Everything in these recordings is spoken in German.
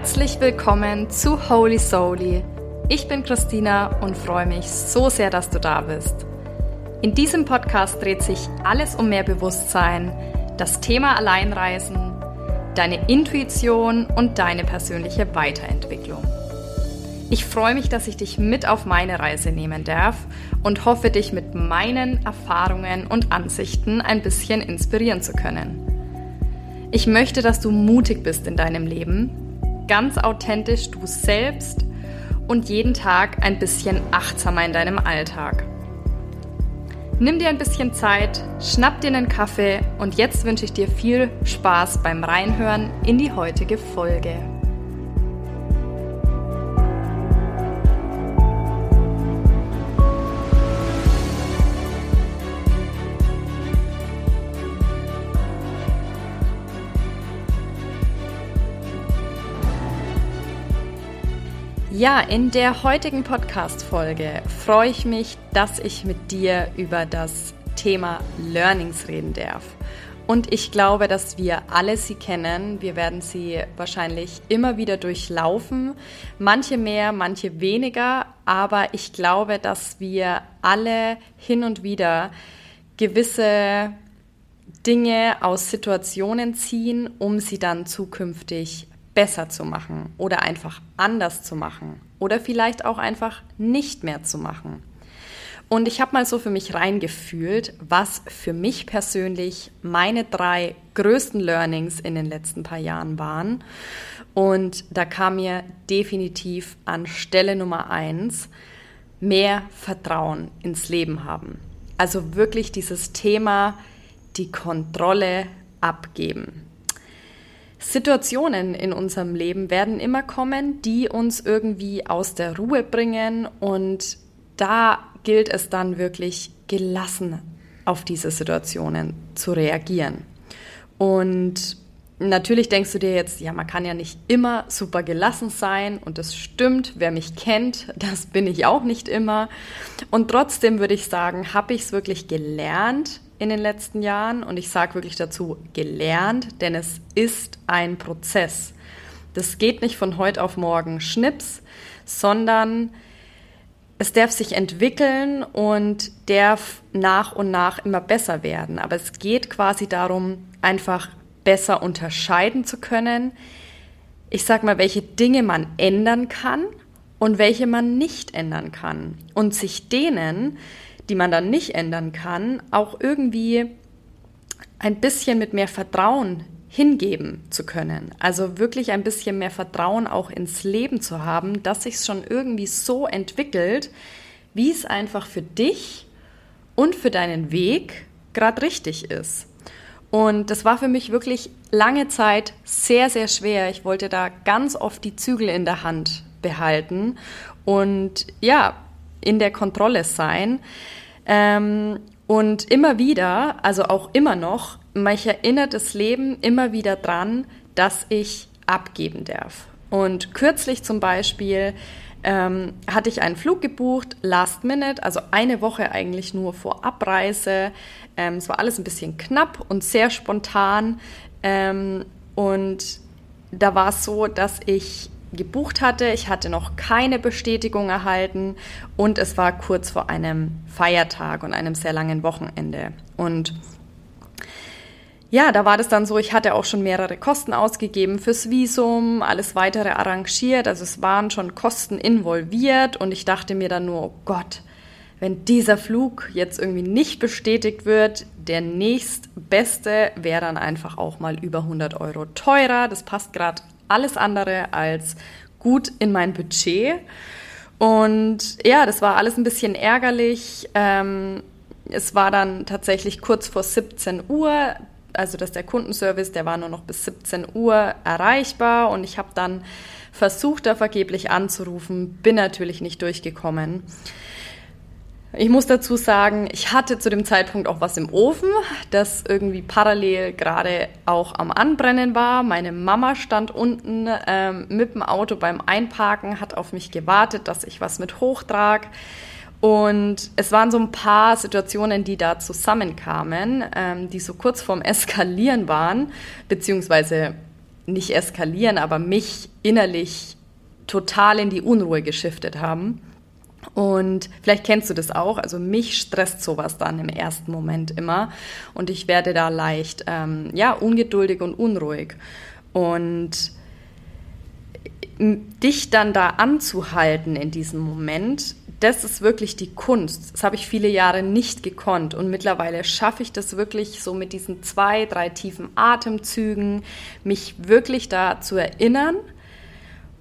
Herzlich willkommen zu Holy Soully. Ich bin Christina und freue mich so sehr, dass du da bist. In diesem Podcast dreht sich alles um mehr Bewusstsein, das Thema Alleinreisen, deine Intuition und deine persönliche Weiterentwicklung. Ich freue mich, dass ich dich mit auf meine Reise nehmen darf und hoffe, dich mit meinen Erfahrungen und Ansichten ein bisschen inspirieren zu können. Ich möchte, dass du mutig bist in deinem Leben, ganz authentisch du selbst und jeden Tag ein bisschen achtsamer in deinem Alltag. Nimm dir ein bisschen Zeit, schnapp dir einen Kaffee und jetzt wünsche ich dir viel Spaß beim Reinhören in die heutige Folge. Ja, in der heutigen Podcast-Folge freue ich mich, dass ich mit dir über das Thema Learnings reden darf. Und ich glaube, dass wir alle sie kennen. Wir werden sie wahrscheinlich immer wieder durchlaufen. Manche mehr, manche weniger. Aber ich glaube, dass wir alle hin und wieder gewisse Dinge aus Situationen ziehen, um sie dann zukünftig besser zu machen oder einfach anders zu machen oder vielleicht auch einfach nicht mehr zu machen. Und ich habe mal so für mich reingefühlt, was für mich persönlich meine drei größten Learnings in den letzten paar Jahren waren. Und da kam mir definitiv an Stelle Nummer eins mehr Vertrauen ins Leben haben. Also wirklich dieses Thema, die Kontrolle abgeben. Situationen in unserem Leben werden immer kommen, die uns irgendwie aus der Ruhe bringen und da gilt es dann wirklich gelassen auf diese Situationen zu reagieren. Und natürlich denkst du dir jetzt, ja, man kann ja nicht immer super gelassen sein und das stimmt, wer mich kennt, das bin ich auch nicht immer. Und trotzdem würde ich sagen, habe ich es wirklich gelernt, in den letzten Jahren und ich sage wirklich dazu gelernt, denn es ist ein Prozess. Das geht nicht von heute auf morgen Schnips, sondern es darf sich entwickeln und darf nach und nach immer besser werden. Aber es geht quasi darum, einfach besser unterscheiden zu können. Ich sage mal, welche Dinge man ändern kann und welche man nicht ändern kann. Und sich denen die man dann nicht ändern kann, auch irgendwie ein bisschen mit mehr Vertrauen hingeben zu können. Also wirklich ein bisschen mehr Vertrauen auch ins Leben zu haben, dass sich schon irgendwie so entwickelt, wie es einfach für dich und für deinen Weg gerade richtig ist. Und das war für mich wirklich lange Zeit sehr, sehr schwer. Ich wollte da ganz oft die Zügel in der Hand behalten und ja, in der Kontrolle sein. Ähm, und immer wieder, also auch immer noch, mich erinnert das Leben immer wieder dran, dass ich abgeben darf. Und kürzlich zum Beispiel ähm, hatte ich einen Flug gebucht, last minute, also eine Woche eigentlich nur vor Abreise. Ähm, es war alles ein bisschen knapp und sehr spontan. Ähm, und da war es so, dass ich gebucht hatte. Ich hatte noch keine Bestätigung erhalten und es war kurz vor einem Feiertag und einem sehr langen Wochenende. Und ja, da war das dann so, ich hatte auch schon mehrere Kosten ausgegeben fürs Visum, alles weitere arrangiert, also es waren schon Kosten involviert und ich dachte mir dann nur, oh Gott, wenn dieser Flug jetzt irgendwie nicht bestätigt wird, der nächstbeste wäre dann einfach auch mal über 100 Euro teurer. Das passt gerade alles andere als gut in mein Budget. Und ja, das war alles ein bisschen ärgerlich. Ähm, es war dann tatsächlich kurz vor 17 Uhr, also dass der Kundenservice, der war nur noch bis 17 Uhr erreichbar und ich habe dann versucht, da vergeblich anzurufen, bin natürlich nicht durchgekommen. Ich muss dazu sagen, ich hatte zu dem Zeitpunkt auch was im Ofen, das irgendwie parallel gerade auch am Anbrennen war. Meine Mama stand unten ähm, mit dem Auto beim Einparken, hat auf mich gewartet, dass ich was mit hochtrag. Und es waren so ein paar Situationen, die da zusammenkamen, ähm, die so kurz vorm Eskalieren waren, beziehungsweise nicht eskalieren, aber mich innerlich total in die Unruhe geschiftet haben. Und vielleicht kennst du das auch. Also mich stresst sowas dann im ersten Moment immer. Und ich werde da leicht, ähm, ja, ungeduldig und unruhig. Und dich dann da anzuhalten in diesem Moment, das ist wirklich die Kunst. Das habe ich viele Jahre nicht gekonnt und mittlerweile schaffe ich das wirklich so mit diesen zwei, drei tiefen Atemzügen, mich wirklich da zu erinnern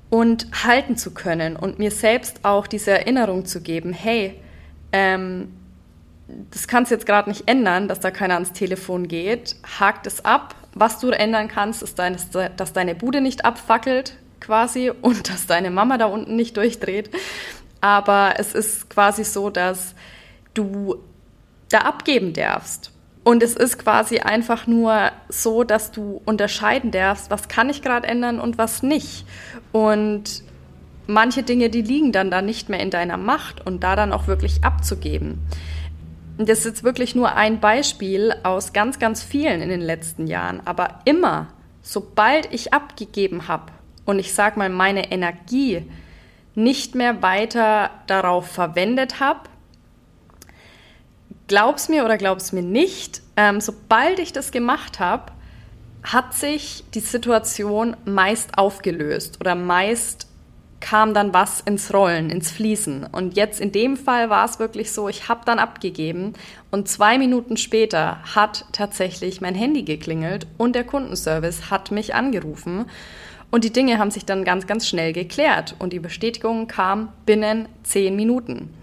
und halten zu können und mir selbst auch diese Erinnerung zu geben, hey, ähm, das kannst du jetzt gerade nicht ändern, dass da keiner ans Telefon geht, hakt es ab. Was du ändern kannst, ist, dein, dass deine Bude nicht abfackelt quasi und dass deine Mama da unten nicht durchdreht. Aber es ist quasi so, dass du da abgeben darfst. Und es ist quasi einfach nur so, dass du unterscheiden darfst, was kann ich gerade ändern und was nicht. Und manche Dinge, die liegen dann da nicht mehr in deiner Macht und da dann auch wirklich abzugeben. Das ist jetzt wirklich nur ein Beispiel aus ganz, ganz vielen in den letzten Jahren. Aber immer, sobald ich abgegeben habe und ich sage mal, meine Energie nicht mehr weiter darauf verwendet habe, glaub's mir oder glaub's mir nicht, ähm, sobald ich das gemacht habe, hat sich die Situation meist aufgelöst oder meist kam dann was ins Rollen, ins Fließen. Und jetzt in dem Fall war es wirklich so, ich habe dann abgegeben und zwei Minuten später hat tatsächlich mein Handy geklingelt und der Kundenservice hat mich angerufen und die Dinge haben sich dann ganz, ganz schnell geklärt und die Bestätigung kam binnen zehn Minuten.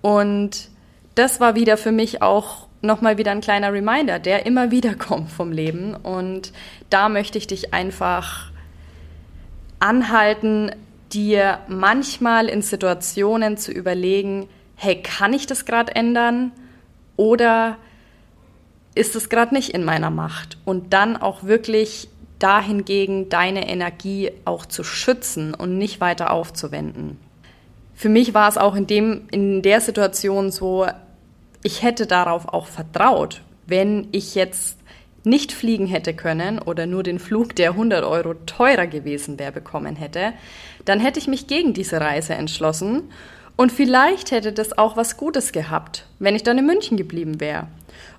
Und das war wieder für mich auch nochmal wieder ein kleiner Reminder, der immer wieder kommt vom Leben. Und da möchte ich dich einfach anhalten, dir manchmal in Situationen zu überlegen, hey, kann ich das gerade ändern oder ist es gerade nicht in meiner Macht? Und dann auch wirklich dahingegen deine Energie auch zu schützen und nicht weiter aufzuwenden. Für mich war es auch in, dem, in der Situation so, ich hätte darauf auch vertraut, wenn ich jetzt nicht fliegen hätte können oder nur den Flug, der 100 Euro teurer gewesen wäre, bekommen hätte, dann hätte ich mich gegen diese Reise entschlossen und vielleicht hätte das auch was Gutes gehabt, wenn ich dann in München geblieben wäre.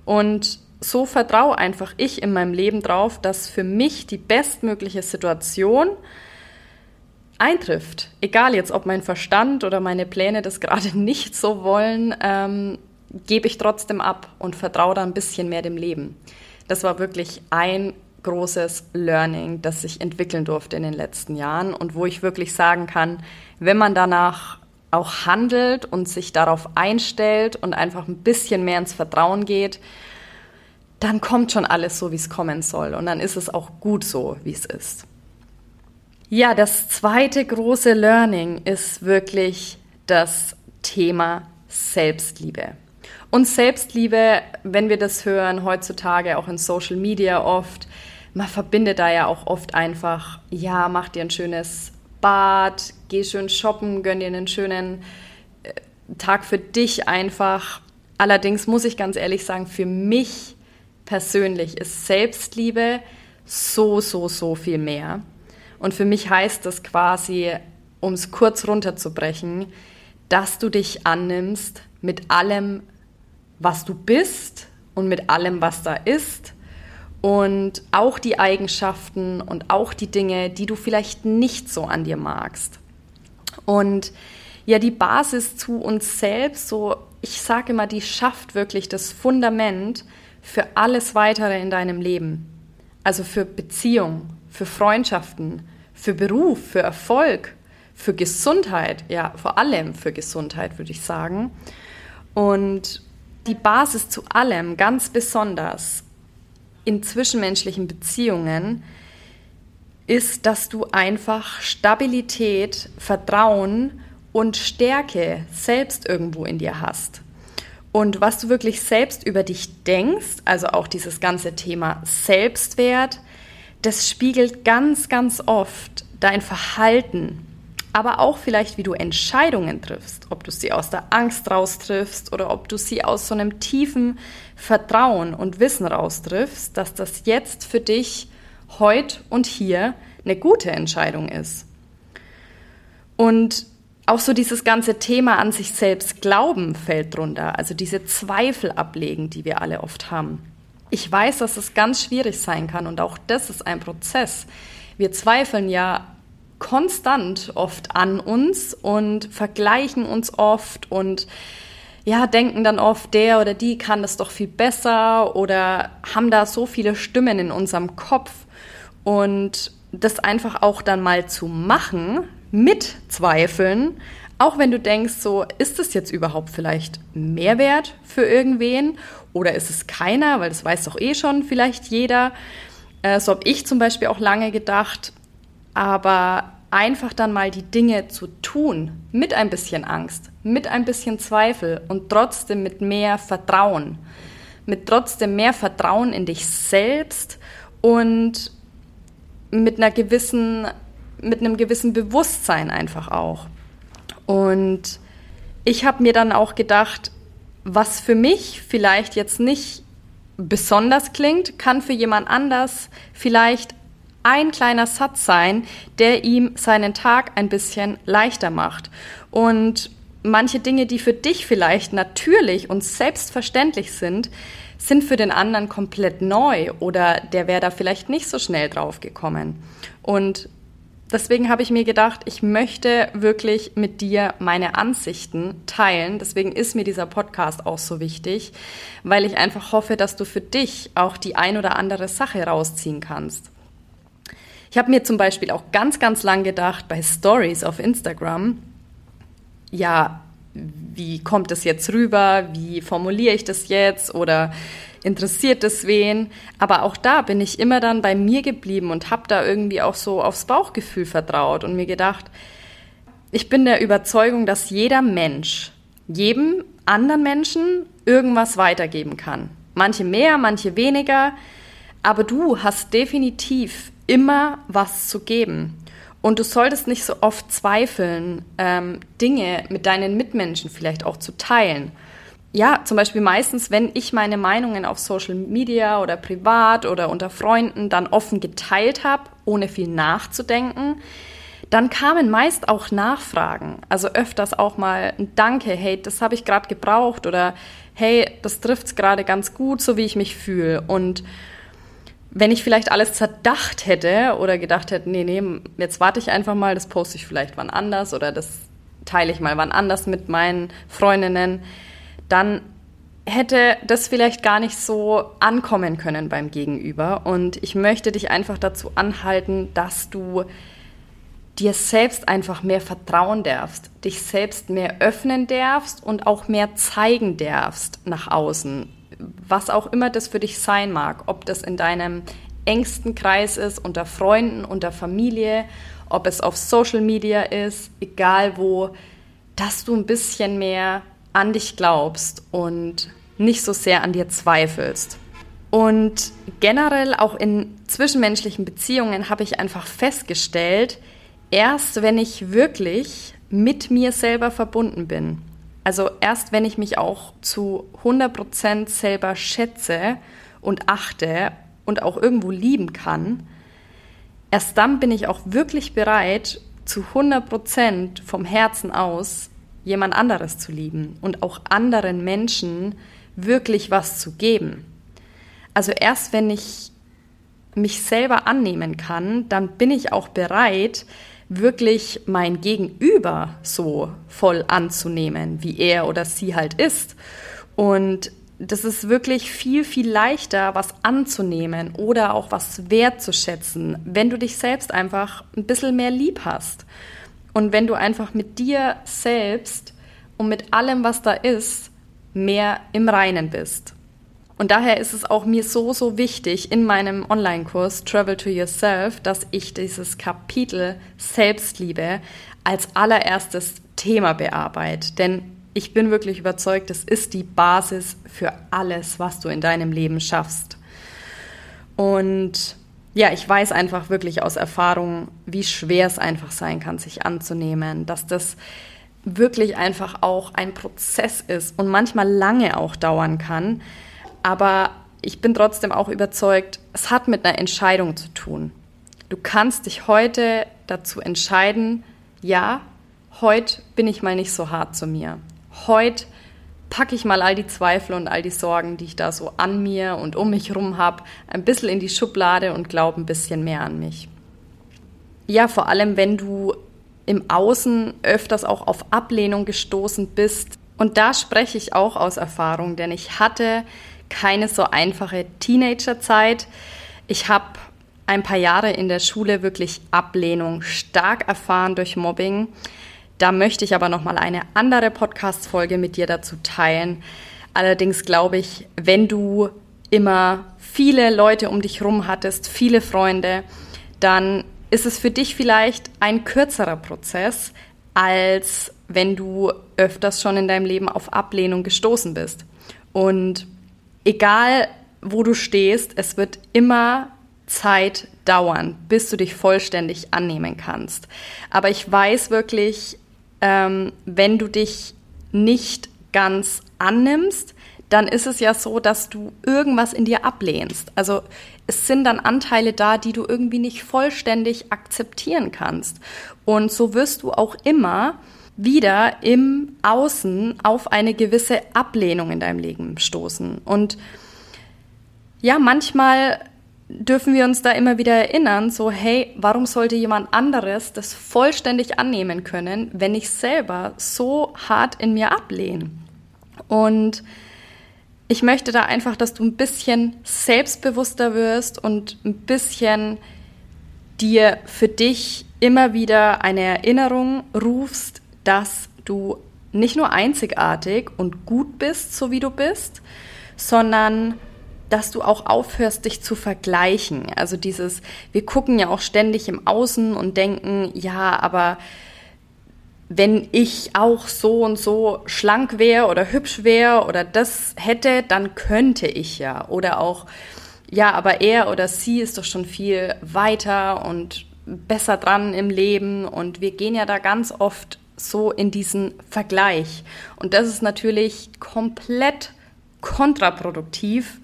Und so vertraue einfach ich in meinem Leben drauf, dass für mich die bestmögliche Situation eintrifft. Egal jetzt, ob mein Verstand oder meine Pläne das gerade nicht so wollen, ähm, gebe ich trotzdem ab und vertraue da ein bisschen mehr dem Leben. Das war wirklich ein großes Learning, das sich entwickeln durfte in den letzten Jahren und wo ich wirklich sagen kann, wenn man danach auch handelt und sich darauf einstellt und einfach ein bisschen mehr ins Vertrauen geht, dann kommt schon alles so, wie es kommen soll. Und dann ist es auch gut so, wie es ist. Ja, das zweite große Learning ist wirklich das Thema Selbstliebe. Und Selbstliebe, wenn wir das hören, heutzutage auch in Social Media oft, man verbindet da ja auch oft einfach, ja, mach dir ein schönes Bad, geh schön shoppen, gönn dir einen schönen äh, Tag für dich einfach. Allerdings muss ich ganz ehrlich sagen, für mich persönlich ist Selbstliebe so, so, so viel mehr. Und für mich heißt das quasi, um es kurz runterzubrechen, dass du dich annimmst mit allem, was du bist und mit allem, was da ist. Und auch die Eigenschaften und auch die Dinge, die du vielleicht nicht so an dir magst. Und ja, die Basis zu uns selbst, so ich sage immer, die schafft wirklich das Fundament für alles weitere in deinem Leben. Also für Beziehung, für Freundschaften, für Beruf, für Erfolg, für Gesundheit, ja, vor allem für Gesundheit würde ich sagen. Und die Basis zu allem, ganz besonders in zwischenmenschlichen Beziehungen, ist, dass du einfach Stabilität, Vertrauen und Stärke selbst irgendwo in dir hast. Und was du wirklich selbst über dich denkst, also auch dieses ganze Thema Selbstwert, das spiegelt ganz, ganz oft dein Verhalten, aber auch vielleicht, wie du Entscheidungen triffst, ob du sie aus der Angst raus triffst oder ob du sie aus so einem tiefen Vertrauen und Wissen raus triffst, dass das jetzt für dich heute und hier eine gute Entscheidung ist. Und auch so dieses ganze Thema an sich selbst glauben fällt drunter, also diese Zweifel ablegen, die wir alle oft haben. Ich weiß, dass es ganz schwierig sein kann und auch das ist ein Prozess. Wir zweifeln ja konstant oft an uns und vergleichen uns oft und ja, denken dann oft, der oder die kann das doch viel besser oder haben da so viele Stimmen in unserem Kopf und das einfach auch dann mal zu machen, mit Zweifeln, auch wenn du denkst, so, ist es jetzt überhaupt vielleicht Mehrwert für irgendwen oder ist es keiner, weil das weiß doch eh schon vielleicht jeder. Äh, so habe ich zum Beispiel auch lange gedacht, aber einfach dann mal die Dinge zu tun, mit ein bisschen Angst, mit ein bisschen Zweifel und trotzdem mit mehr Vertrauen, mit trotzdem mehr Vertrauen in dich selbst und mit einer gewissen, mit einem gewissen Bewusstsein einfach auch. Und ich habe mir dann auch gedacht, was für mich vielleicht jetzt nicht besonders klingt, kann für jemand anders vielleicht ein kleiner Satz sein, der ihm seinen Tag ein bisschen leichter macht. Und manche Dinge, die für dich vielleicht natürlich und selbstverständlich sind, sind für den anderen komplett neu oder der wäre da vielleicht nicht so schnell drauf gekommen. Und deswegen habe ich mir gedacht, ich möchte wirklich mit dir meine Ansichten teilen. Deswegen ist mir dieser Podcast auch so wichtig, weil ich einfach hoffe, dass du für dich auch die ein oder andere Sache rausziehen kannst. Ich habe mir zum Beispiel auch ganz, ganz lang gedacht bei Stories auf Instagram, ja, wie kommt das jetzt rüber? Wie formuliere ich das jetzt? Oder interessiert es wen? Aber auch da bin ich immer dann bei mir geblieben und habe da irgendwie auch so aufs Bauchgefühl vertraut und mir gedacht, ich bin der Überzeugung, dass jeder Mensch jedem anderen Menschen irgendwas weitergeben kann. Manche mehr, manche weniger, aber du hast definitiv immer was zu geben. Und du solltest nicht so oft zweifeln, ähm, Dinge mit deinen Mitmenschen vielleicht auch zu teilen. Ja, zum Beispiel meistens, wenn ich meine Meinungen auf Social Media oder privat oder unter Freunden dann offen geteilt habe, ohne viel nachzudenken, dann kamen meist auch Nachfragen. Also öfters auch mal ein Danke, hey, das habe ich gerade gebraucht oder hey, das trifft es gerade ganz gut, so wie ich mich fühle. Und wenn ich vielleicht alles zerdacht hätte oder gedacht hätte, nee, nee, jetzt warte ich einfach mal, das poste ich vielleicht wann anders oder das teile ich mal wann anders mit meinen Freundinnen, dann hätte das vielleicht gar nicht so ankommen können beim Gegenüber. Und ich möchte dich einfach dazu anhalten, dass du dir selbst einfach mehr vertrauen darfst, dich selbst mehr öffnen darfst und auch mehr zeigen darfst nach außen, was auch immer das für dich sein mag, ob das in deinem engsten Kreis ist, unter Freunden, unter Familie, ob es auf Social Media ist, egal wo, dass du ein bisschen mehr an dich glaubst und nicht so sehr an dir zweifelst. Und generell auch in zwischenmenschlichen Beziehungen habe ich einfach festgestellt, erst wenn ich wirklich mit mir selber verbunden bin, also erst wenn ich mich auch zu 100% selber schätze und achte und auch irgendwo lieben kann, erst dann bin ich auch wirklich bereit, zu 100% vom Herzen aus jemand anderes zu lieben und auch anderen Menschen wirklich was zu geben. Also erst wenn ich mich selber annehmen kann, dann bin ich auch bereit, wirklich mein Gegenüber so voll anzunehmen, wie er oder sie halt ist. Und das ist wirklich viel, viel leichter, was anzunehmen oder auch was wertzuschätzen, wenn du dich selbst einfach ein bisschen mehr lieb hast. Und wenn du einfach mit dir selbst und mit allem, was da ist, mehr im Reinen bist. Und daher ist es auch mir so, so wichtig in meinem Online-Kurs Travel to Yourself, dass ich dieses Kapitel Selbstliebe als allererstes Thema bearbeite. Denn ich bin wirklich überzeugt, es ist die Basis für alles, was du in deinem Leben schaffst. Und ja, ich weiß einfach wirklich aus Erfahrung, wie schwer es einfach sein kann, sich anzunehmen, dass das wirklich einfach auch ein Prozess ist und manchmal lange auch dauern kann. Aber ich bin trotzdem auch überzeugt, es hat mit einer Entscheidung zu tun. Du kannst dich heute dazu entscheiden, ja, heute bin ich mal nicht so hart zu mir. Heute packe ich mal all die Zweifel und all die Sorgen, die ich da so an mir und um mich herum habe, ein bisschen in die Schublade und glaube ein bisschen mehr an mich. Ja, vor allem, wenn du im Außen öfters auch auf Ablehnung gestoßen bist. Und da spreche ich auch aus Erfahrung, denn ich hatte keine so einfache Teenagerzeit. Ich habe ein paar Jahre in der Schule wirklich Ablehnung stark erfahren durch Mobbing. Da möchte ich aber noch mal eine andere Podcast Folge mit dir dazu teilen. Allerdings glaube ich, wenn du immer viele Leute um dich herum hattest, viele Freunde, dann ist es für dich vielleicht ein kürzerer Prozess, als wenn du öfters schon in deinem Leben auf Ablehnung gestoßen bist. Und egal, wo du stehst, es wird immer Zeit dauern, bis du dich vollständig annehmen kannst. Aber ich weiß wirklich, ähm, wenn du dich nicht ganz annimmst, dann ist es ja so, dass du irgendwas in dir ablehnst. Also es sind dann Anteile da, die du irgendwie nicht vollständig akzeptieren kannst. Und so wirst du auch immer wieder im Außen auf eine gewisse Ablehnung in deinem Leben stoßen. Und ja, manchmal dürfen wir uns da immer wieder erinnern, so hey, warum sollte jemand anderes das vollständig annehmen können, wenn ich selber so hart in mir ablehne? Und ich möchte da einfach, dass du ein bisschen selbstbewusster wirst und ein bisschen dir für dich immer wieder eine Erinnerung rufst, dass du nicht nur einzigartig und gut bist, so wie du bist, sondern dass du auch aufhörst, dich zu vergleichen. Also dieses, wir gucken ja auch ständig im Außen und denken, ja, aber wenn ich auch so und so schlank wäre oder hübsch wäre oder das hätte, dann könnte ich ja. Oder auch, ja, aber er oder sie ist doch schon viel weiter und besser dran im Leben und wir gehen ja da ganz oft so in diesen Vergleich. Und das ist natürlich komplett kontraproduktiv,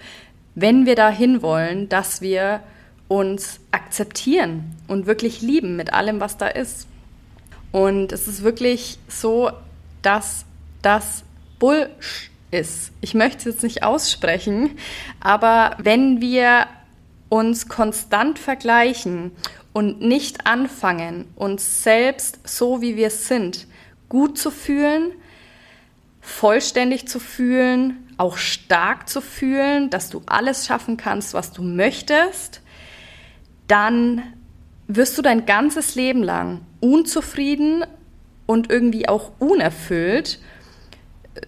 wenn wir dahin wollen, dass wir uns akzeptieren und wirklich lieben mit allem, was da ist. Und es ist wirklich so, dass das Bullsh ist. Ich möchte es jetzt nicht aussprechen, aber wenn wir uns konstant vergleichen und nicht anfangen, uns selbst so wie wir sind, gut zu fühlen, vollständig zu fühlen, auch stark zu fühlen, dass du alles schaffen kannst, was du möchtest, dann wirst du dein ganzes Leben lang unzufrieden und irgendwie auch unerfüllt,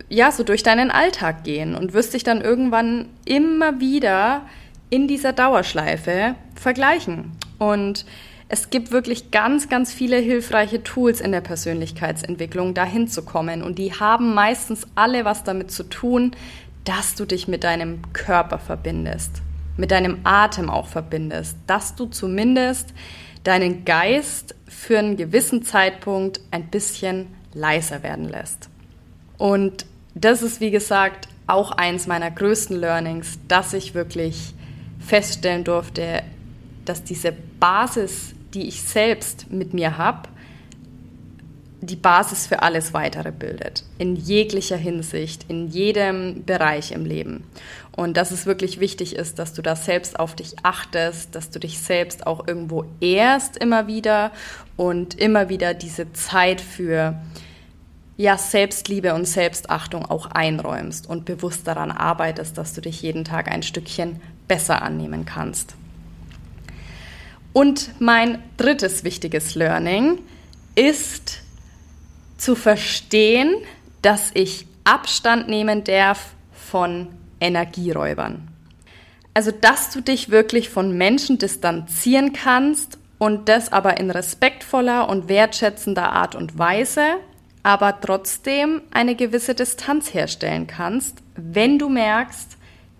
ja, so durch deinen Alltag gehen und wirst dich dann irgendwann immer wieder in dieser Dauerschleife vergleichen. Und es gibt wirklich ganz, ganz viele hilfreiche Tools in der Persönlichkeitsentwicklung, dahin zu kommen. Und die haben meistens alle was damit zu tun, dass du dich mit deinem Körper verbindest, mit deinem Atem auch verbindest, dass du zumindest deinen Geist für einen gewissen Zeitpunkt ein bisschen leiser werden lässt. Und das ist, wie gesagt, auch eins meiner größten Learnings, dass ich wirklich feststellen durfte, dass diese Basis, die ich selbst mit mir habe, die Basis für alles weitere bildet. In jeglicher Hinsicht, in jedem Bereich im Leben. Und dass es wirklich wichtig ist, dass du da selbst auf dich achtest, dass du dich selbst auch irgendwo ehrst immer wieder und immer wieder diese Zeit für ja, Selbstliebe und Selbstachtung auch einräumst und bewusst daran arbeitest, dass du dich jeden Tag ein Stückchen besser annehmen kannst. Und mein drittes wichtiges Learning ist zu verstehen, dass ich Abstand nehmen darf von Energieräubern. Also, dass du dich wirklich von Menschen distanzieren kannst und das aber in respektvoller und wertschätzender Art und Weise, aber trotzdem eine gewisse Distanz herstellen kannst, wenn du merkst,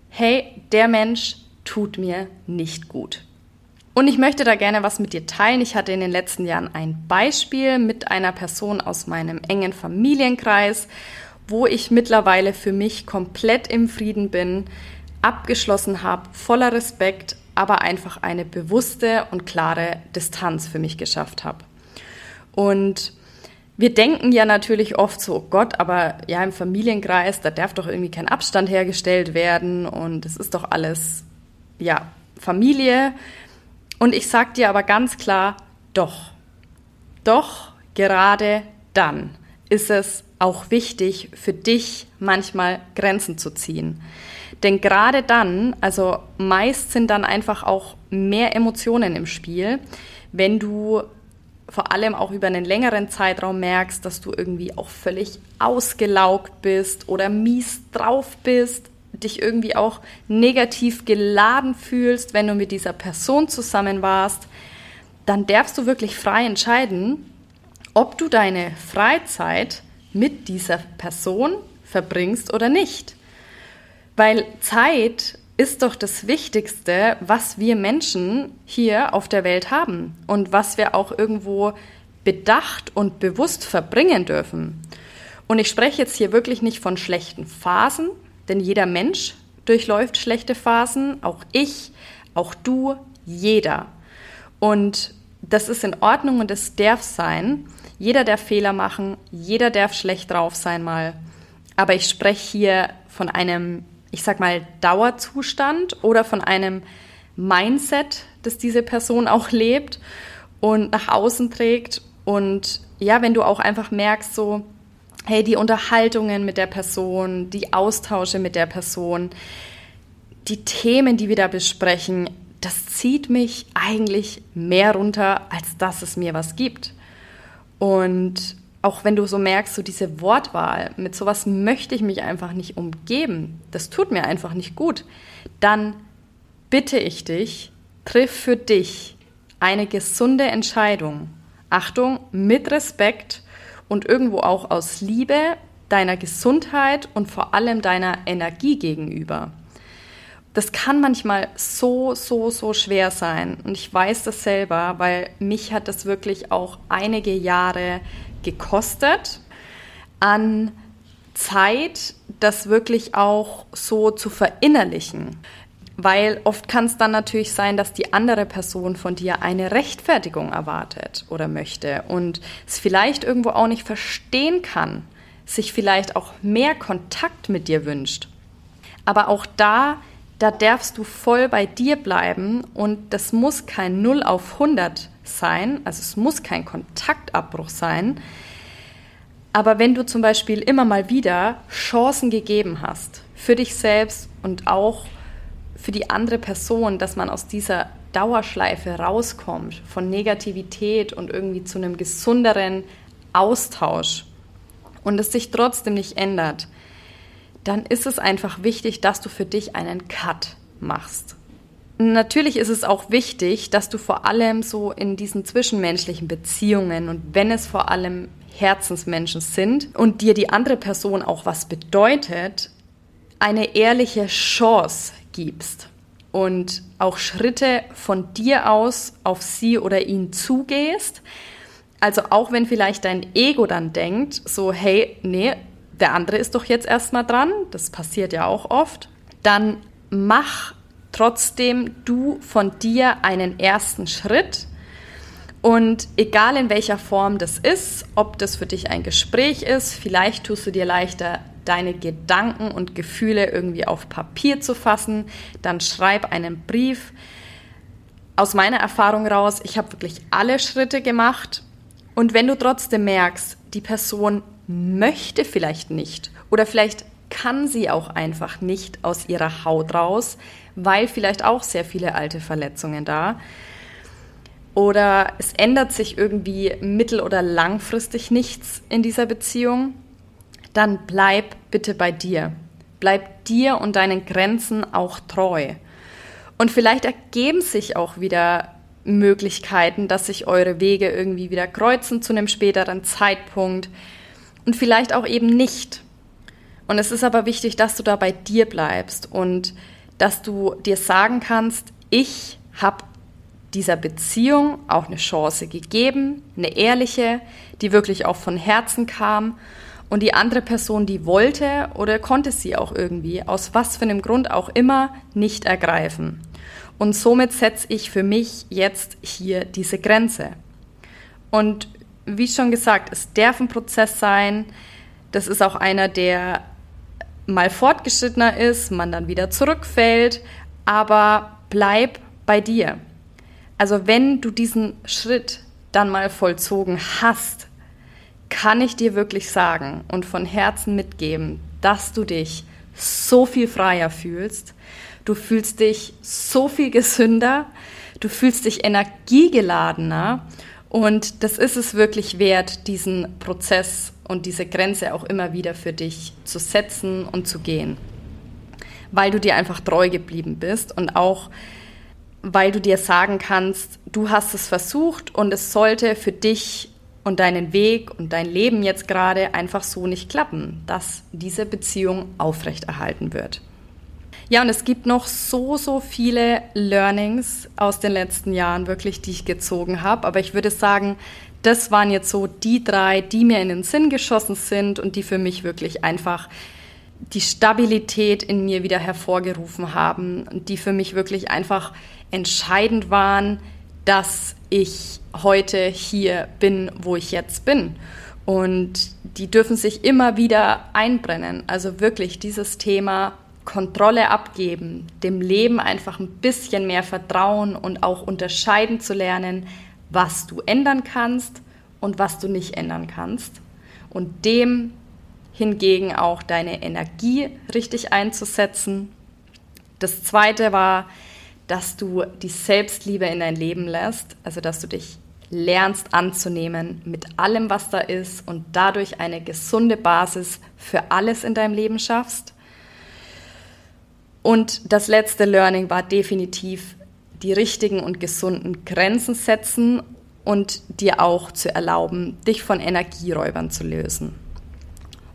hey, der Mensch tut mir nicht gut. Und ich möchte da gerne was mit dir teilen. Ich hatte in den letzten Jahren ein Beispiel mit einer Person aus meinem engen Familienkreis, wo ich mittlerweile für mich komplett im Frieden bin, abgeschlossen habe, voller Respekt, aber einfach eine bewusste und klare Distanz für mich geschafft habe. Und wir denken ja natürlich oft so, oh Gott, aber ja, im Familienkreis, da darf doch irgendwie kein Abstand hergestellt werden und es ist doch alles, ja, Familie. Und ich sag dir aber ganz klar, doch. Doch, gerade dann ist es auch wichtig für dich manchmal Grenzen zu ziehen. Denn gerade dann, also meist sind dann einfach auch mehr Emotionen im Spiel, wenn du vor allem auch über einen längeren Zeitraum merkst, dass du irgendwie auch völlig ausgelaugt bist oder mies drauf bist, dich irgendwie auch negativ geladen fühlst, wenn du mit dieser Person zusammen warst, dann darfst du wirklich frei entscheiden, ob du deine Freizeit mit dieser Person verbringst oder nicht. Weil Zeit ist doch das Wichtigste, was wir Menschen hier auf der Welt haben und was wir auch irgendwo bedacht und bewusst verbringen dürfen. Und ich spreche jetzt hier wirklich nicht von schlechten Phasen, denn jeder Mensch durchläuft schlechte Phasen, auch ich, auch du, jeder. Und das ist in Ordnung und es darf sein. Jeder darf Fehler machen, jeder darf schlecht drauf sein mal. Aber ich spreche hier von einem ich sag mal, Dauerzustand oder von einem Mindset, das diese Person auch lebt und nach außen trägt. Und ja, wenn du auch einfach merkst, so, hey, die Unterhaltungen mit der Person, die Austausche mit der Person, die Themen, die wir da besprechen, das zieht mich eigentlich mehr runter, als dass es mir was gibt. Und auch wenn du so merkst, so diese Wortwahl, mit sowas möchte ich mich einfach nicht umgeben, das tut mir einfach nicht gut, dann bitte ich dich, triff für dich eine gesunde Entscheidung. Achtung, mit Respekt und irgendwo auch aus Liebe deiner Gesundheit und vor allem deiner Energie gegenüber. Das kann manchmal so, so, so schwer sein. Und ich weiß das selber, weil mich hat das wirklich auch einige Jahre gekostet an Zeit, das wirklich auch so zu verinnerlichen. Weil oft kann es dann natürlich sein, dass die andere Person von dir eine Rechtfertigung erwartet oder möchte und es vielleicht irgendwo auch nicht verstehen kann, sich vielleicht auch mehr Kontakt mit dir wünscht. Aber auch da, da darfst du voll bei dir bleiben und das muss kein 0 auf 100 sein, also es muss kein Kontaktabbruch sein. Aber wenn du zum Beispiel immer mal wieder Chancen gegeben hast für dich selbst und auch für die andere Person, dass man aus dieser Dauerschleife rauskommt von Negativität und irgendwie zu einem gesunderen Austausch und es sich trotzdem nicht ändert, dann ist es einfach wichtig, dass du für dich einen Cut machst. Natürlich ist es auch wichtig, dass du vor allem so in diesen zwischenmenschlichen Beziehungen und wenn es vor allem Herzensmenschen sind und dir die andere Person auch was bedeutet, eine ehrliche Chance gibst und auch Schritte von dir aus auf sie oder ihn zugehst. Also auch wenn vielleicht dein Ego dann denkt, so hey, nee, der andere ist doch jetzt erstmal dran, das passiert ja auch oft, dann mach trotzdem du von dir einen ersten Schritt. Und egal in welcher Form das ist, ob das für dich ein Gespräch ist, vielleicht tust du dir leichter, deine Gedanken und Gefühle irgendwie auf Papier zu fassen, dann schreib einen Brief. Aus meiner Erfahrung raus, ich habe wirklich alle Schritte gemacht. Und wenn du trotzdem merkst, die Person möchte vielleicht nicht oder vielleicht kann sie auch einfach nicht aus ihrer Haut raus, weil vielleicht auch sehr viele alte Verletzungen da. Oder es ändert sich irgendwie mittel- oder langfristig nichts in dieser Beziehung, dann bleib bitte bei dir. Bleib dir und deinen Grenzen auch treu. Und vielleicht ergeben sich auch wieder Möglichkeiten, dass sich eure Wege irgendwie wieder kreuzen zu einem späteren Zeitpunkt und vielleicht auch eben nicht. Und es ist aber wichtig, dass du da bei dir bleibst und dass du dir sagen kannst, ich habe dieser Beziehung auch eine Chance gegeben, eine ehrliche, die wirklich auch von Herzen kam. Und die andere Person, die wollte oder konnte sie auch irgendwie, aus was für einem Grund auch immer, nicht ergreifen. Und somit setze ich für mich jetzt hier diese Grenze. Und wie schon gesagt, es darf ein Prozess sein. Das ist auch einer, der mal fortgeschrittener ist, man dann wieder zurückfällt, aber bleib bei dir. Also wenn du diesen Schritt dann mal vollzogen hast, kann ich dir wirklich sagen und von Herzen mitgeben, dass du dich so viel freier fühlst, du fühlst dich so viel gesünder, du fühlst dich energiegeladener. Und das ist es wirklich wert, diesen Prozess und diese Grenze auch immer wieder für dich zu setzen und zu gehen, weil du dir einfach treu geblieben bist und auch weil du dir sagen kannst, du hast es versucht und es sollte für dich und deinen Weg und dein Leben jetzt gerade einfach so nicht klappen, dass diese Beziehung aufrechterhalten wird. Ja, und es gibt noch so, so viele Learnings aus den letzten Jahren, wirklich, die ich gezogen habe. Aber ich würde sagen, das waren jetzt so die drei, die mir in den Sinn geschossen sind und die für mich wirklich einfach die Stabilität in mir wieder hervorgerufen haben und die für mich wirklich einfach entscheidend waren, dass ich heute hier bin, wo ich jetzt bin. Und die dürfen sich immer wieder einbrennen. Also wirklich dieses Thema Kontrolle abgeben, dem Leben einfach ein bisschen mehr vertrauen und auch unterscheiden zu lernen, was du ändern kannst und was du nicht ändern kannst. Und dem hingegen auch deine Energie richtig einzusetzen. Das zweite war, dass du die Selbstliebe in dein Leben lässt, also dass du dich lernst anzunehmen mit allem, was da ist und dadurch eine gesunde Basis für alles in deinem Leben schaffst. Und das letzte Learning war definitiv die richtigen und gesunden Grenzen setzen und dir auch zu erlauben, dich von Energieräubern zu lösen.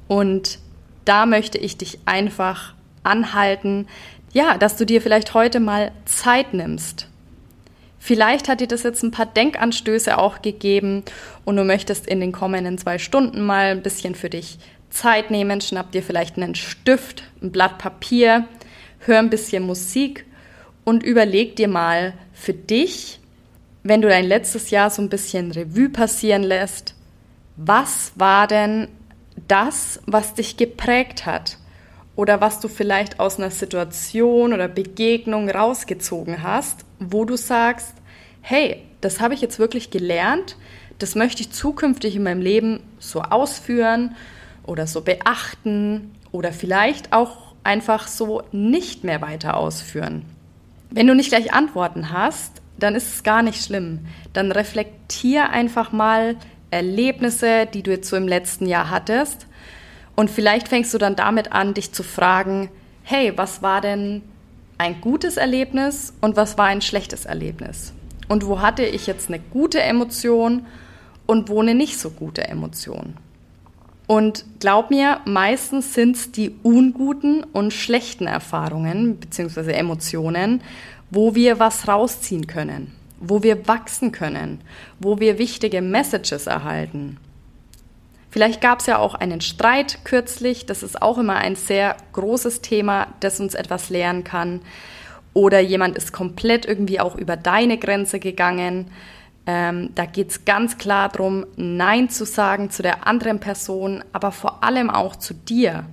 Und da möchte ich dich einfach anhalten, ja, dass du dir vielleicht heute mal Zeit nimmst. Vielleicht hat dir das jetzt ein paar Denkanstöße auch gegeben und du möchtest in den kommenden zwei Stunden mal ein bisschen für dich Zeit nehmen. Schnapp dir vielleicht einen Stift, ein Blatt Papier, hör ein bisschen Musik und überleg dir mal für dich, wenn du dein letztes Jahr so ein bisschen Revue passieren lässt, was war denn das, was dich geprägt hat? Oder was du vielleicht aus einer Situation oder Begegnung rausgezogen hast, wo du sagst, hey, das habe ich jetzt wirklich gelernt, das möchte ich zukünftig in meinem Leben so ausführen oder so beachten oder vielleicht auch einfach so nicht mehr weiter ausführen. Wenn du nicht gleich Antworten hast, dann ist es gar nicht schlimm. Dann reflektier einfach mal Erlebnisse, die du jetzt so im letzten Jahr hattest. Und vielleicht fängst du dann damit an, dich zu fragen, hey, was war denn ein gutes Erlebnis und was war ein schlechtes Erlebnis? Und wo hatte ich jetzt eine gute Emotion und wo eine nicht so gute Emotion? Und glaub mir, meistens sind es die unguten und schlechten Erfahrungen bzw. Emotionen, wo wir was rausziehen können, wo wir wachsen können, wo wir wichtige Messages erhalten. Vielleicht gab es ja auch einen Streit kürzlich, das ist auch immer ein sehr großes Thema, das uns etwas lernen kann. Oder jemand ist komplett irgendwie auch über deine Grenze gegangen ähm, da geht es ganz klar darum, Nein zu sagen zu der anderen Person, aber vor allem auch zu dir,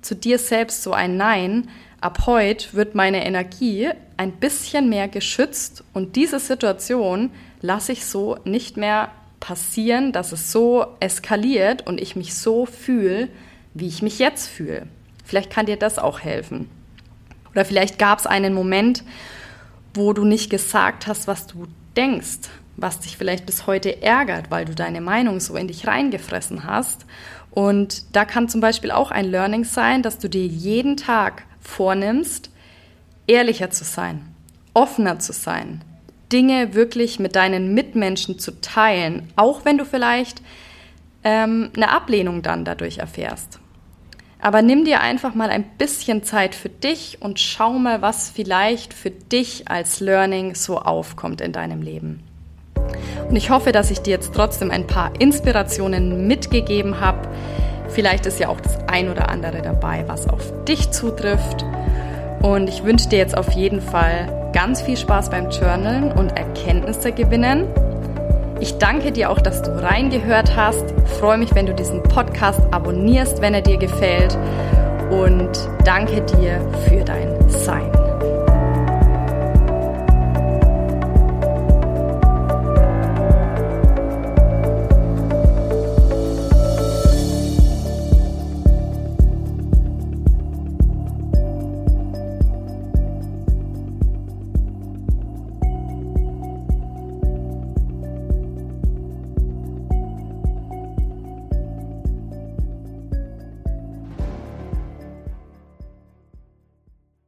zu dir selbst so ein Nein. Ab heute wird meine Energie ein bisschen mehr geschützt und diese Situation lasse ich so nicht mehr passieren, dass es so eskaliert und ich mich so fühle, wie ich mich jetzt fühle. Vielleicht kann dir das auch helfen. Oder vielleicht gab es einen Moment, wo du nicht gesagt hast, was du denkst, was dich vielleicht bis heute ärgert, weil du deine Meinung so in dich reingefressen hast. Und da kann zum Beispiel auch ein Learning sein, dass du dir jeden Tag vornimmst, ehrlicher zu sein, offener zu sein, Dinge wirklich mit deinen Mitmenschen zu teilen, auch wenn du vielleicht ähm, eine Ablehnung dann dadurch erfährst. Aber nimm dir einfach mal ein bisschen Zeit für dich und schau mal, was vielleicht für dich als Learning so aufkommt in deinem Leben. Und ich hoffe, dass ich dir jetzt trotzdem ein paar Inspirationen mitgegeben habe, Vielleicht ist ja auch das ein oder andere dabei, was auf dich zutrifft. Und ich wünsche dir jetzt auf jeden Fall ganz viel Spaß beim Journalen und Erkenntnisse gewinnen. Ich danke dir auch, dass du reingehört hast. Freue mich, wenn du diesen Podcast abonnierst, wenn er dir gefällt. Und danke dir für dein Sein.